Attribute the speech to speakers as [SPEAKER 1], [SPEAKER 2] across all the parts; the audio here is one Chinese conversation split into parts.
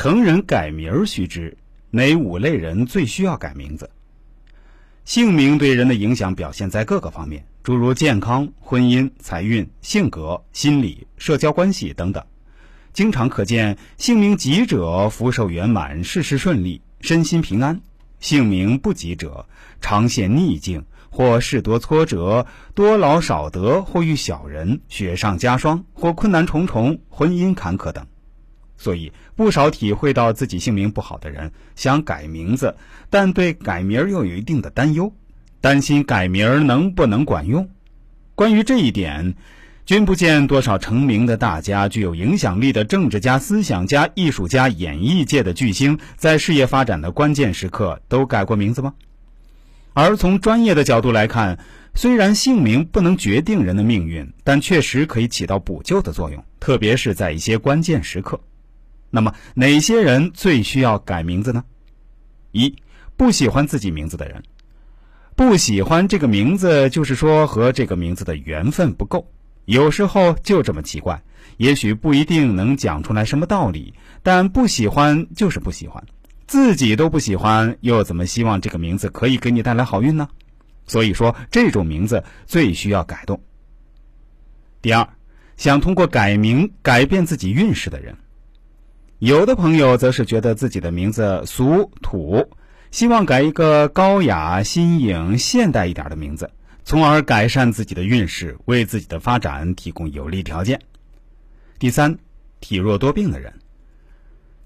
[SPEAKER 1] 成人改名儿须知，哪五类人最需要改名字？姓名对人的影响表现在各个方面，诸如健康、婚姻、财运、性格、心理、社交关系等等。经常可见，姓名吉者福寿圆满，事事顺利，身心平安；姓名不吉者，常陷逆境，或事多挫折，多劳少得，或遇小人，雪上加霜，或困难重重，婚姻坎坷等。所以，不少体会到自己姓名不好的人想改名字，但对改名又有一定的担忧，担心改名能不能管用。关于这一点，君不见多少成名的大家、具有影响力的政治家、思想家、艺术家、演艺界的巨星，在事业发展的关键时刻都改过名字吗？而从专业的角度来看，虽然姓名不能决定人的命运，但确实可以起到补救的作用，特别是在一些关键时刻。那么哪些人最需要改名字呢？一不喜欢自己名字的人，不喜欢这个名字，就是说和这个名字的缘分不够。有时候就这么奇怪，也许不一定能讲出来什么道理，但不喜欢就是不喜欢，自己都不喜欢，又怎么希望这个名字可以给你带来好运呢？所以说，这种名字最需要改动。第二，想通过改名改变自己运势的人。有的朋友则是觉得自己的名字俗土，希望改一个高雅、新颖、现代一点的名字，从而改善自己的运势，为自己的发展提供有利条件。第三，体弱多病的人，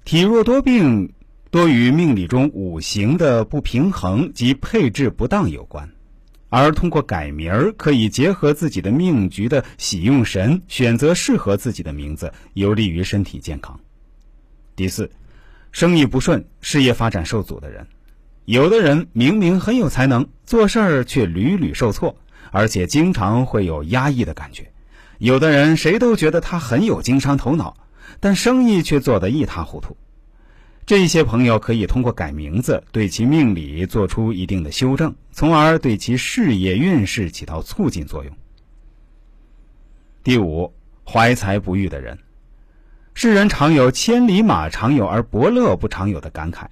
[SPEAKER 1] 体弱多病多与命理中五行的不平衡及配置不当有关，而通过改名儿，可以结合自己的命局的喜用神，选择适合自己的名字，有利于身体健康。第四，生意不顺、事业发展受阻的人，有的人明明很有才能，做事儿却屡屡受挫，而且经常会有压抑的感觉；有的人谁都觉得他很有经商头脑，但生意却做得一塌糊涂。这些朋友可以通过改名字，对其命理做出一定的修正，从而对其事业运势起到促进作用。第五，怀才不遇的人。世人常有“千里马常有，而伯乐不常有”的感慨。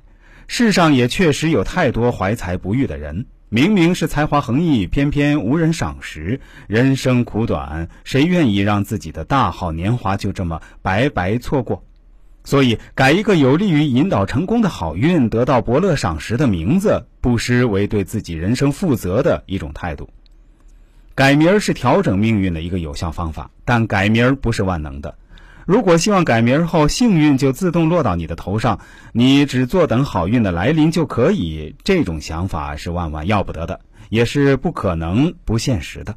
[SPEAKER 1] 世上也确实有太多怀才不遇的人，明明是才华横溢，偏偏无人赏识。人生苦短，谁愿意让自己的大好年华就这么白白错过？所以，改一个有利于引导成功的好运、得到伯乐赏识的名字，不失为对自己人生负责的一种态度。改名是调整命运的一个有效方法，但改名不是万能的。如果希望改名后幸运就自动落到你的头上，你只坐等好运的来临就可以，这种想法是万万要不得的，也是不可能、不现实的。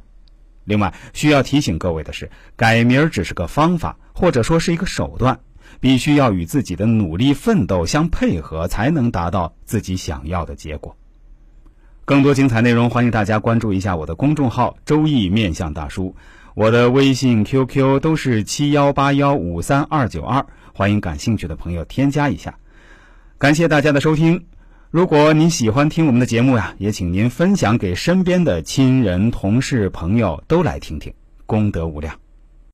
[SPEAKER 1] 另外，需要提醒各位的是，改名只是个方法，或者说是一个手段，必须要与自己的努力奋斗相配合，才能达到自己想要的结果。更多精彩内容，欢迎大家关注一下我的公众号“周易面相大叔”。我的微信、QQ 都是七幺八幺五三二九二，欢迎感兴趣的朋友添加一下。感谢大家的收听。如果您喜欢听我们的节目呀，也请您分享给身边的亲人、同事、朋友都来听听，功德无量。